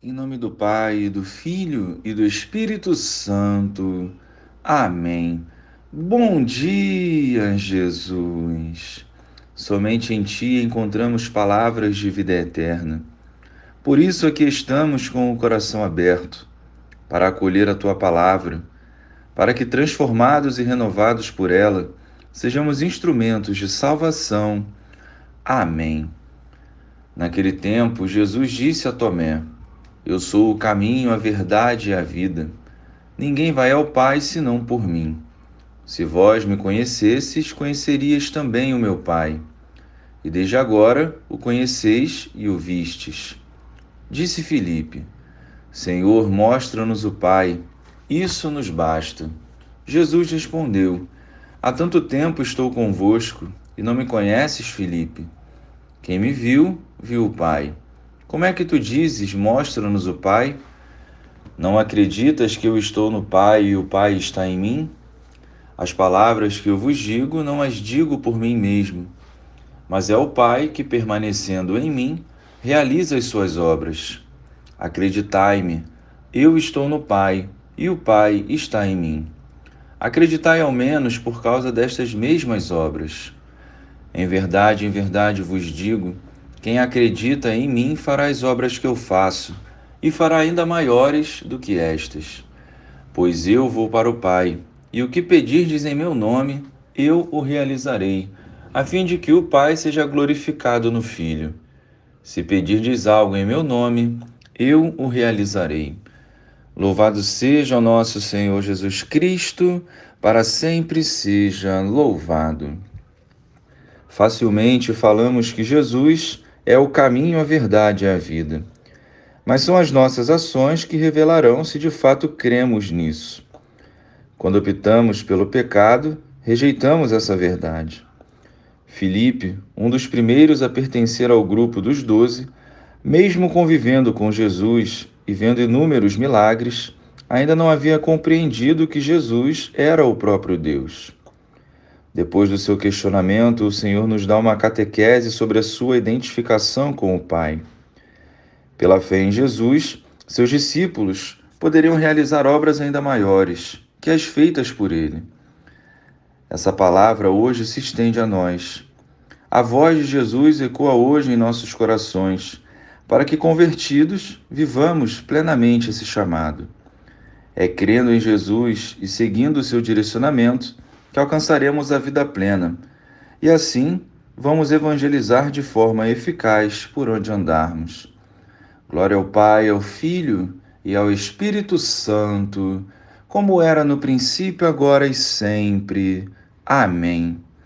Em nome do Pai, do Filho e do Espírito Santo. Amém. Bom dia, Jesus. Somente em Ti encontramos palavras de vida eterna. Por isso aqui estamos com o coração aberto para acolher a Tua palavra, para que, transformados e renovados por ela, sejamos instrumentos de salvação. Amém. Naquele tempo, Jesus disse a Tomé: eu sou o caminho, a verdade e a vida. Ninguém vai ao Pai senão por mim. Se vós me conhecesses, conhecerias também o meu Pai. E desde agora o conheceis e o vistes. Disse Filipe: Senhor, mostra-nos o Pai. Isso nos basta. Jesus respondeu: Há tanto tempo estou convosco e não me conheces, Filipe. Quem me viu, viu o Pai. Como é que tu dizes, mostra-nos o Pai? Não acreditas que eu estou no Pai e o Pai está em mim? As palavras que eu vos digo, não as digo por mim mesmo, mas é o Pai que, permanecendo em mim, realiza as suas obras. Acreditai-me, eu estou no Pai e o Pai está em mim. Acreditai ao menos por causa destas mesmas obras. Em verdade, em verdade vos digo, quem acredita em mim fará as obras que eu faço, e fará ainda maiores do que estas. Pois eu vou para o Pai, e o que pedirdes em meu nome, eu o realizarei, a fim de que o Pai seja glorificado no Filho. Se pedirdes algo em meu nome, eu o realizarei. Louvado seja o nosso Senhor Jesus Cristo, para sempre seja louvado. Facilmente falamos que Jesus é o caminho, a verdade e a vida. Mas são as nossas ações que revelarão se de fato cremos nisso. Quando optamos pelo pecado, rejeitamos essa verdade. Filipe, um dos primeiros a pertencer ao grupo dos doze, mesmo convivendo com Jesus e vendo inúmeros milagres, ainda não havia compreendido que Jesus era o próprio Deus. Depois do seu questionamento, o Senhor nos dá uma catequese sobre a sua identificação com o Pai. Pela fé em Jesus, seus discípulos poderiam realizar obras ainda maiores que as feitas por ele. Essa palavra hoje se estende a nós. A voz de Jesus ecoa hoje em nossos corações, para que, convertidos, vivamos plenamente esse chamado. É crendo em Jesus e seguindo o seu direcionamento que alcançaremos a vida plena. E assim, vamos evangelizar de forma eficaz por onde andarmos. Glória ao Pai, ao Filho e ao Espírito Santo, como era no princípio, agora e sempre. Amém.